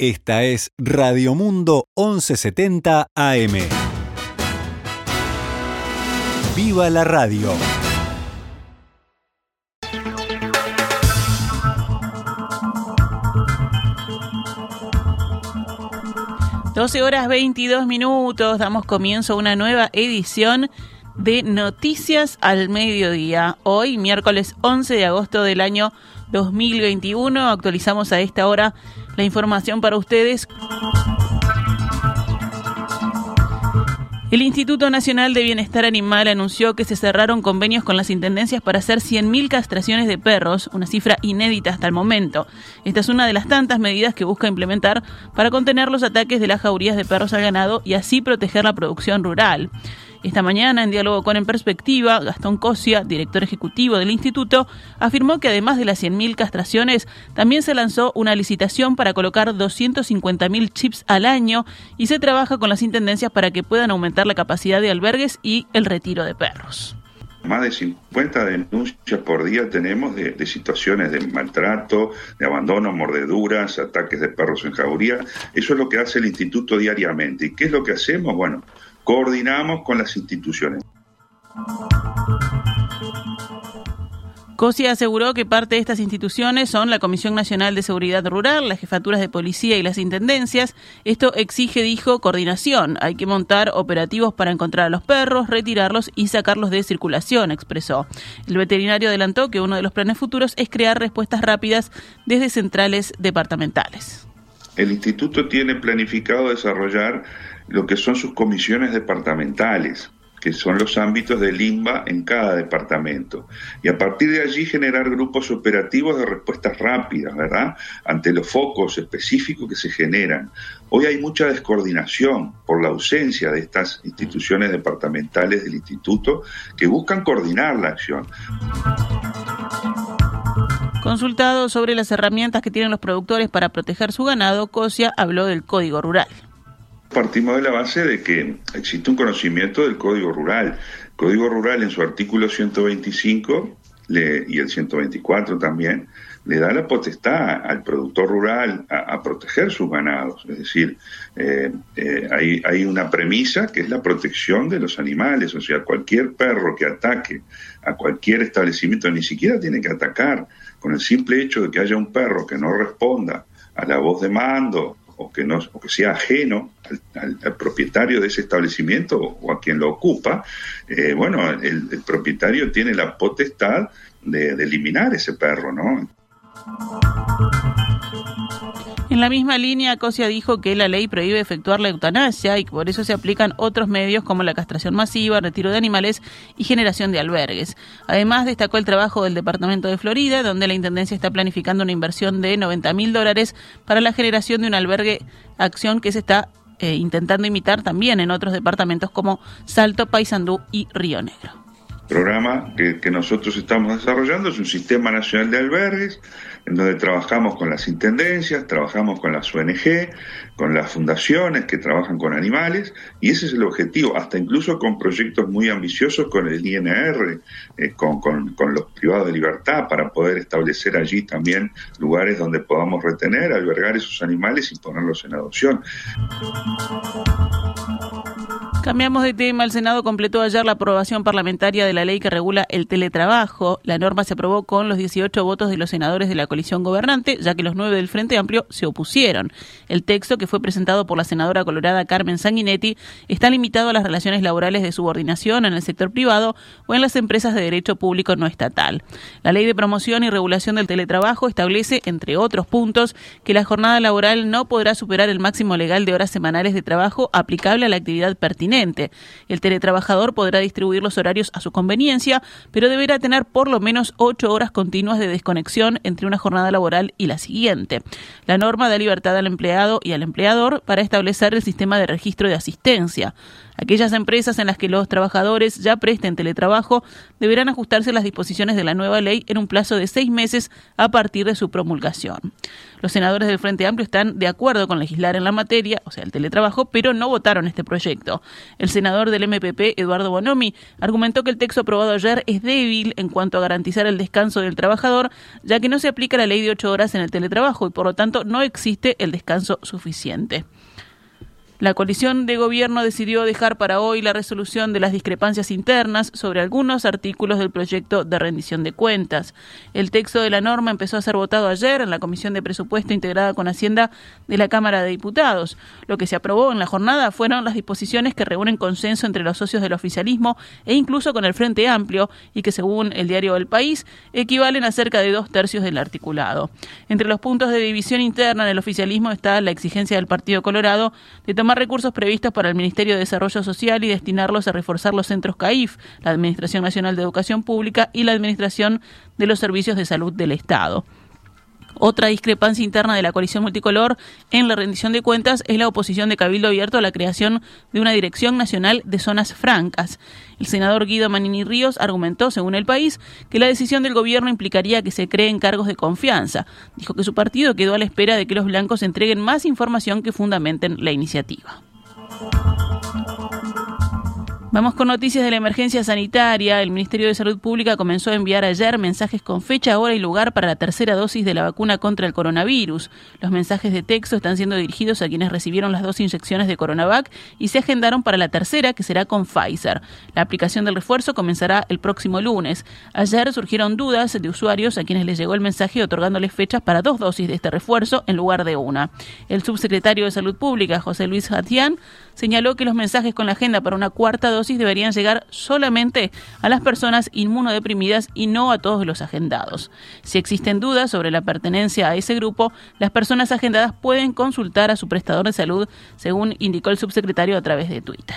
Esta es Radio Mundo 1170 AM. ¡Viva la radio! Doce horas 22 minutos, damos comienzo a una nueva edición de Noticias al Mediodía. Hoy, miércoles 11 de agosto del año 2021, actualizamos a esta hora la información para ustedes. El Instituto Nacional de Bienestar Animal anunció que se cerraron convenios con las intendencias para hacer 100.000 castraciones de perros, una cifra inédita hasta el momento. Esta es una de las tantas medidas que busca implementar para contener los ataques de las jaurías de perros al ganado y así proteger la producción rural. Esta mañana, en diálogo con En Perspectiva, Gastón Cosia, director ejecutivo del instituto, afirmó que además de las 100.000 castraciones, también se lanzó una licitación para colocar 250.000 chips al año y se trabaja con las intendencias para que puedan aumentar la capacidad de albergues y el retiro de perros. Más de 50 denuncias por día tenemos de, de, situaciones de maltrato, de abandono, mordeduras, ataques de perros en jauría. Eso es lo que hace el instituto diariamente. ¿Y qué es lo que hacemos? Bueno, coordinamos con las instituciones. COSI aseguró que parte de estas instituciones son la Comisión Nacional de Seguridad Rural, las jefaturas de policía y las intendencias. Esto exige, dijo, coordinación. Hay que montar operativos para encontrar a los perros, retirarlos y sacarlos de circulación, expresó. El veterinario adelantó que uno de los planes futuros es crear respuestas rápidas desde centrales departamentales. El instituto tiene planificado desarrollar lo que son sus comisiones departamentales, que son los ámbitos del INBA en cada departamento. Y a partir de allí generar grupos operativos de respuestas rápidas, ¿verdad? Ante los focos específicos que se generan. Hoy hay mucha descoordinación por la ausencia de estas instituciones departamentales del instituto que buscan coordinar la acción. Consultado sobre las herramientas que tienen los productores para proteger su ganado, Cosia habló del Código Rural. Partimos de la base de que existe un conocimiento del Código Rural. El Código Rural en su artículo 125 le, y el 124 también le da la potestad al productor rural a, proteger sus ganados. Es decir, eh, eh, hay una premisa que es la protección de los animales. O sea, cualquier perro que ataque a cualquier establecimiento ni siquiera tiene que atacar. Con el simple hecho de que haya un perro que no responda a la voz de mando o que, no, o que sea ajeno al, al, propietario de ese establecimiento o a quien lo ocupa, eh, bueno, el, propietario tiene la potestad de eliminar ese perro, ¿no? En la misma línea, Cosia dijo que la ley prohíbe efectuar la eutanasia y que por eso se aplican otros medios como la castración masiva, retiro de animales y generación de albergues. Además, destacó el trabajo del Departamento de Florida, donde la Intendencia está planificando una inversión de 90 mil dólares para la generación de un albergue, acción que se está eh, intentando imitar también en otros departamentos como Salto, Paysandú y Río Negro programa que, nosotros estamos desarrollando es un sistema nacional de albergues en donde trabajamos con las intendencias, trabajamos con las ONG, con las fundaciones que trabajan con animales y ese es el objetivo, hasta incluso con proyectos muy ambiciosos con el INR, eh, con, con, con, los privados de libertad para poder establecer allí también lugares donde podamos retener, albergar esos animales y ponerlos en adopción. Cambiamos de tema. El Senado completó ayer la aprobación parlamentaria de la ley que regula el teletrabajo. La norma se aprobó con los 18 votos de los senadores de la coalición gobernante, ya que los nueve del Frente Amplio se opusieron. El texto, que fue presentado por la senadora colorada Carmen Sanguinetti, está limitado a las relaciones laborales de subordinación en el sector privado o en las empresas de derecho público no estatal. La ley de promoción y regulación del teletrabajo establece, entre otros puntos, que la jornada laboral no podrá superar el máximo legal de horas semanales de trabajo aplicable a la actividad pertinente el teletrabajador podrá distribuir los horarios a su conveniencia, pero deberá tener por lo menos ocho horas continuas de desconexión entre una jornada laboral y la siguiente. La norma da libertad al empleado y al empleador para establecer el sistema de registro de asistencia. Aquellas empresas en las que los trabajadores ya presten teletrabajo deberán ajustarse a las disposiciones de la nueva ley en un plazo de seis meses a partir de su promulgación. Los senadores del Frente Amplio están de acuerdo con legislar en la materia, o sea, el teletrabajo, pero no votaron este proyecto. El senador del MPP, Eduardo Bonomi, argumentó que el texto aprobado ayer es débil en cuanto a garantizar el descanso del trabajador, ya que no se aplica la ley de ocho horas en el teletrabajo y por lo tanto no existe el descanso suficiente. La coalición de gobierno decidió dejar para hoy la resolución de las discrepancias internas sobre algunos artículos del proyecto de rendición de cuentas. El texto de la norma empezó a ser votado ayer en la Comisión de Presupuesto integrada con Hacienda de la Cámara de Diputados. Lo que se aprobó en la jornada fueron las disposiciones que reúnen consenso entre los socios del oficialismo e incluso con el Frente Amplio y que según el diario El País equivalen a cerca de dos tercios del articulado. Entre los puntos de división interna en el oficialismo está la exigencia del Partido Colorado de tomar recursos previstos para el Ministerio de Desarrollo Social y destinarlos a reforzar los centros CAIF, la Administración Nacional de Educación Pública y la Administración de los Servicios de Salud del Estado. Otra discrepancia interna de la coalición multicolor en la rendición de cuentas es la oposición de Cabildo Abierto a la creación de una Dirección Nacional de Zonas Francas. El senador Guido Manini Ríos argumentó, según el país, que la decisión del gobierno implicaría que se creen cargos de confianza. Dijo que su partido quedó a la espera de que los blancos entreguen más información que fundamenten la iniciativa. Vamos con noticias de la emergencia sanitaria. El Ministerio de Salud Pública comenzó a enviar ayer mensajes con fecha, hora y lugar para la tercera dosis de la vacuna contra el coronavirus. Los mensajes de texto están siendo dirigidos a quienes recibieron las dos inyecciones de Coronavac y se agendaron para la tercera, que será con Pfizer. La aplicación del refuerzo comenzará el próximo lunes. Ayer surgieron dudas de usuarios a quienes les llegó el mensaje otorgándoles fechas para dos dosis de este refuerzo en lugar de una. El subsecretario de Salud Pública, José Luis Jatián, señaló que los mensajes con la agenda para una cuarta dosis deberían llegar solamente a las personas inmunodeprimidas y no a todos los agendados. Si existen dudas sobre la pertenencia a ese grupo, las personas agendadas pueden consultar a su prestador de salud, según indicó el subsecretario a través de Twitter.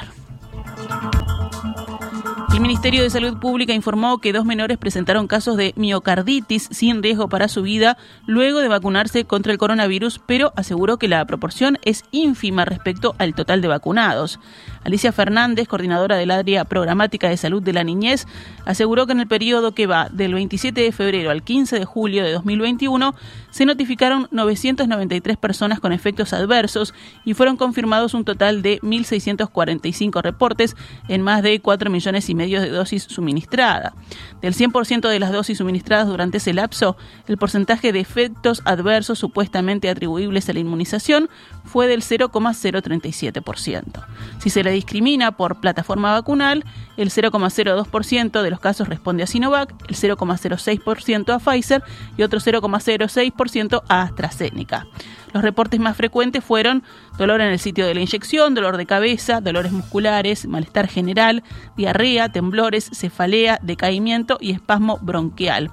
El Ministerio de Salud Pública informó que dos menores presentaron casos de miocarditis sin riesgo para su vida luego de vacunarse contra el coronavirus, pero aseguró que la proporción es ínfima respecto al total de vacunados. Alicia Fernández, coordinadora del área programática de salud de la niñez, aseguró que en el periodo que va del 27 de febrero al 15 de julio de 2021 se notificaron 993 personas con efectos adversos y fueron confirmados un total de 1.645 reportes en más de 4 millones y medio de dosis suministradas. Del 100% de las dosis suministradas durante ese lapso, el porcentaje de efectos adversos supuestamente atribuibles a la inmunización fue del 0,037%. Si se le discrimina por plataforma vacunal, el 0,02% de los casos responde a Sinovac, el 0,06% a Pfizer y otro 0,06% a AstraZeneca. Los reportes más frecuentes fueron dolor en el sitio de la inyección, dolor de cabeza, dolores musculares, malestar general, diarrea, temblores, cefalea, decaimiento y espasmo bronquial.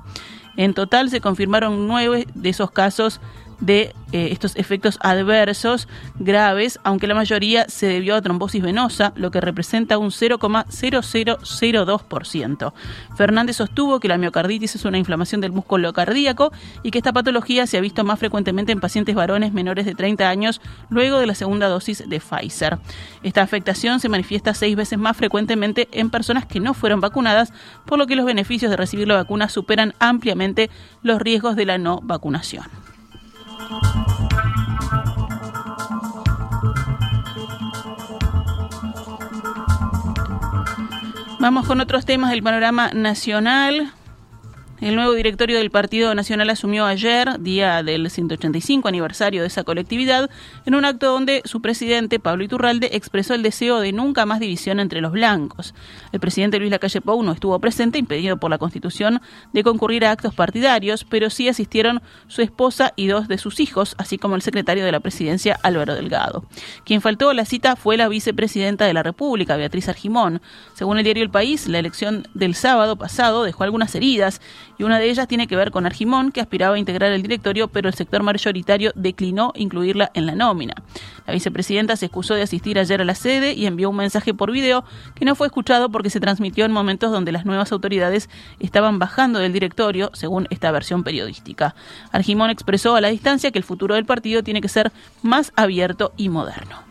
En total se confirmaron nueve de esos casos de eh, estos efectos adversos graves, aunque la mayoría se debió a trombosis venosa, lo que representa un 0,0002%. Fernández sostuvo que la miocarditis es una inflamación del músculo cardíaco y que esta patología se ha visto más frecuentemente en pacientes varones menores de 30 años luego de la segunda dosis de Pfizer. Esta afectación se manifiesta seis veces más frecuentemente en personas que no fueron vacunadas, por lo que los beneficios de recibir la vacuna superan ampliamente los riesgos de la no vacunación. Vamos con otros temas del panorama nacional. El nuevo directorio del Partido Nacional asumió ayer, día del 185 aniversario de esa colectividad, en un acto donde su presidente, Pablo Iturralde, expresó el deseo de nunca más división entre los blancos. El presidente Luis Lacalle Pou no estuvo presente, impedido por la Constitución de concurrir a actos partidarios, pero sí asistieron su esposa y dos de sus hijos, así como el secretario de la presidencia, Álvaro Delgado. Quien faltó a la cita fue la vicepresidenta de la República, Beatriz Argimón. Según el diario El País, la elección del sábado pasado dejó algunas heridas y una de ellas tiene que ver con Argimón, que aspiraba a integrar el directorio, pero el sector mayoritario declinó incluirla en la nómina. La vicepresidenta se excusó de asistir ayer a la sede y envió un mensaje por video que no fue escuchado porque se transmitió en momentos donde las nuevas autoridades estaban bajando del directorio, según esta versión periodística. Argimón expresó a la distancia que el futuro del partido tiene que ser más abierto y moderno.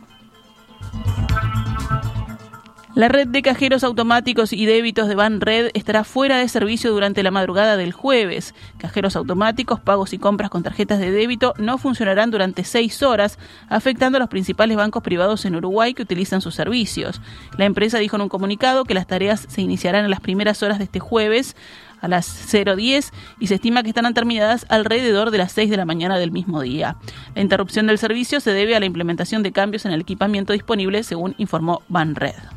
La red de cajeros automáticos y débitos de Banred estará fuera de servicio durante la madrugada del jueves. Cajeros automáticos, pagos y compras con tarjetas de débito no funcionarán durante seis horas, afectando a los principales bancos privados en Uruguay que utilizan sus servicios. La empresa dijo en un comunicado que las tareas se iniciarán en las primeras horas de este jueves a las 0.10 y se estima que estarán terminadas alrededor de las 6 de la mañana del mismo día. La interrupción del servicio se debe a la implementación de cambios en el equipamiento disponible, según informó Banred.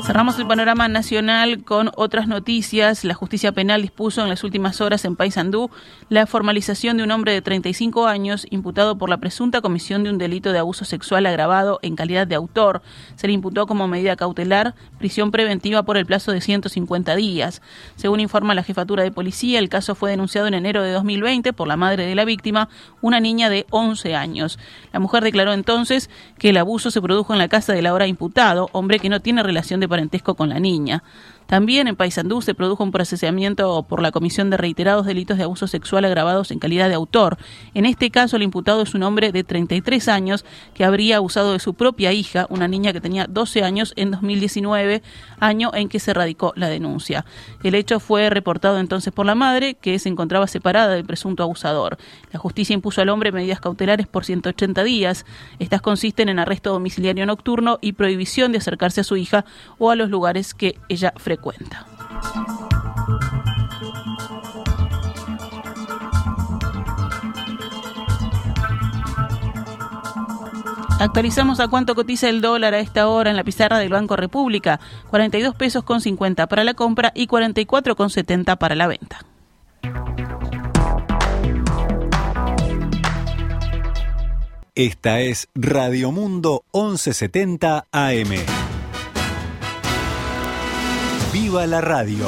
Cerramos el panorama nacional con otras noticias. La justicia penal dispuso en las últimas horas en Paysandú la formalización de un hombre de 35 años imputado por la presunta comisión de un delito de abuso sexual agravado en calidad de autor. Se le imputó como medida cautelar prisión preventiva por el plazo de 150 días. Según informa la jefatura de policía, el caso fue denunciado en enero de 2020 por la madre de la víctima, una niña de 11 años. La mujer declaró entonces que el abuso se produjo en la casa del ahora imputado, hombre que no tiene relación de parentesco con la niña. También en Paysandú se produjo un procesamiento por la comisión de reiterados delitos de abuso sexual agravados en calidad de autor. En este caso, el imputado es un hombre de 33 años que habría abusado de su propia hija, una niña que tenía 12 años en 2019, año en que se radicó la denuncia. El hecho fue reportado entonces por la madre, que se encontraba separada del presunto abusador. La justicia impuso al hombre medidas cautelares por 180 días. Estas consisten en arresto domiciliario nocturno y prohibición de acercarse a su hija o a los lugares que ella frecuenta cuenta. Actualizamos a cuánto cotiza el dólar a esta hora en la pizarra del Banco República. 42 pesos con 50 para la compra y 44 con 70 para la venta. Esta es Radio Mundo 1170 AM. Viva la radio.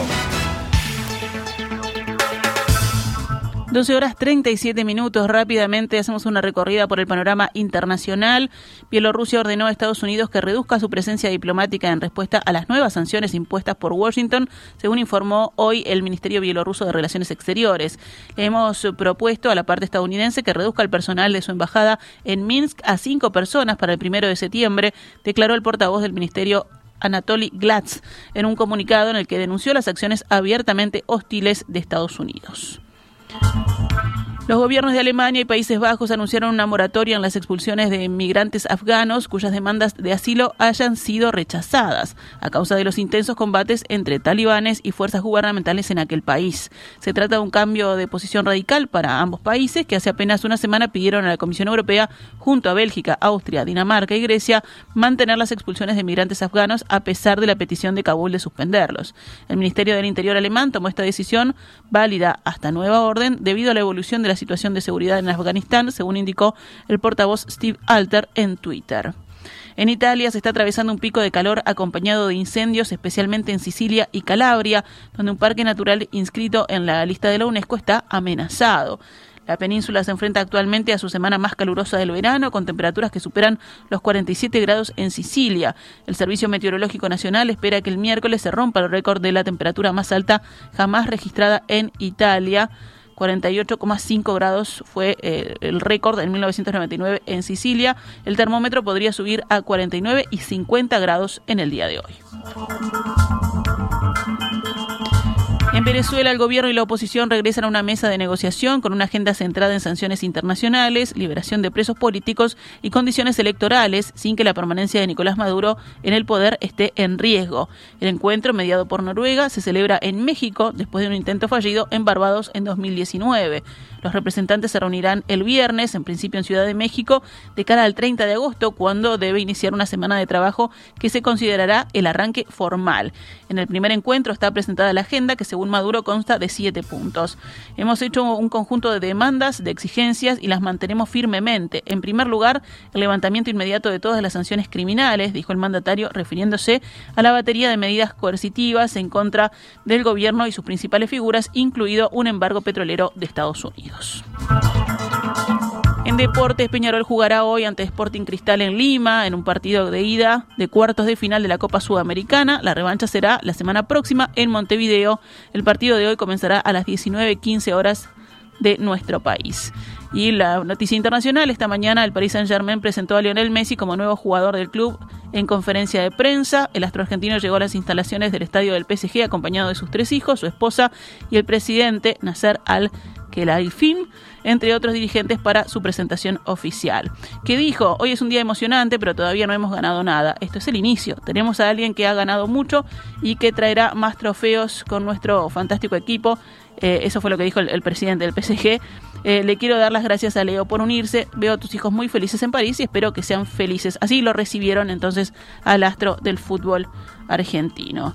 12 horas 37 minutos. Rápidamente hacemos una recorrida por el panorama internacional. Bielorrusia ordenó a Estados Unidos que reduzca su presencia diplomática en respuesta a las nuevas sanciones impuestas por Washington, según informó hoy el Ministerio Bielorruso de Relaciones Exteriores. Hemos propuesto a la parte estadounidense que reduzca el personal de su embajada en Minsk a cinco personas para el primero de septiembre, declaró el portavoz del Ministerio Anatoly Glatz en un comunicado en el que denunció las acciones abiertamente hostiles de Estados Unidos. Los gobiernos de Alemania y Países Bajos anunciaron una moratoria en las expulsiones de inmigrantes afganos cuyas demandas de asilo hayan sido rechazadas a causa de los intensos combates entre talibanes y fuerzas gubernamentales en aquel país. Se trata de un cambio de posición radical para ambos países que hace apenas una semana pidieron a la Comisión Europea, junto a Bélgica, Austria, Dinamarca y Grecia, mantener las expulsiones de inmigrantes afganos a pesar de la petición de Kabul de suspenderlos. El Ministerio del Interior alemán tomó esta decisión válida hasta nueva orden debido a la evolución de la situación de seguridad en Afganistán, según indicó el portavoz Steve Alter en Twitter. En Italia se está atravesando un pico de calor acompañado de incendios, especialmente en Sicilia y Calabria, donde un parque natural inscrito en la lista de la UNESCO está amenazado. La península se enfrenta actualmente a su semana más calurosa del verano, con temperaturas que superan los 47 grados en Sicilia. El Servicio Meteorológico Nacional espera que el miércoles se rompa el récord de la temperatura más alta jamás registrada en Italia. 48,5 grados fue eh, el récord en 1999 en Sicilia. El termómetro podría subir a 49 y 50 grados en el día de hoy. En Venezuela, el gobierno y la oposición regresan a una mesa de negociación con una agenda centrada en sanciones internacionales, liberación de presos políticos y condiciones electorales, sin que la permanencia de Nicolás Maduro en el poder esté en riesgo. El encuentro, mediado por Noruega, se celebra en México después de un intento fallido en Barbados en 2019. Los representantes se reunirán el viernes, en principio en Ciudad de México, de cara al 30 de agosto, cuando debe iniciar una semana de trabajo que se considerará el arranque formal. En el primer encuentro está presentada la agenda que, según Maduro, consta de siete puntos. Hemos hecho un conjunto de demandas, de exigencias y las mantenemos firmemente. En primer lugar, el levantamiento inmediato de todas las sanciones criminales, dijo el mandatario, refiriéndose a la batería de medidas coercitivas en contra del gobierno y sus principales figuras, incluido un embargo petrolero de Estados Unidos. En deportes, Peñarol jugará hoy ante Sporting Cristal en Lima en un partido de ida de cuartos de final de la Copa Sudamericana. La revancha será la semana próxima en Montevideo. El partido de hoy comenzará a las 19.15 horas de nuestro país. Y la noticia internacional, esta mañana el Paris Saint-Germain presentó a Lionel Messi como nuevo jugador del club en conferencia de prensa. El astro argentino llegó a las instalaciones del estadio del PSG acompañado de sus tres hijos, su esposa y el presidente Nasser al Khelaifi, entre otros dirigentes para su presentación oficial. Que dijo, hoy es un día emocionante, pero todavía no hemos ganado nada. Esto es el inicio. Tenemos a alguien que ha ganado mucho y que traerá más trofeos con nuestro fantástico equipo. Eh, eso fue lo que dijo el, presidente del PSG. Eh, le quiero dar las gracias a Leo por unirse. Veo a tus hijos muy felices en París y espero que sean felices. Así lo recibieron entonces al astro del fútbol argentino.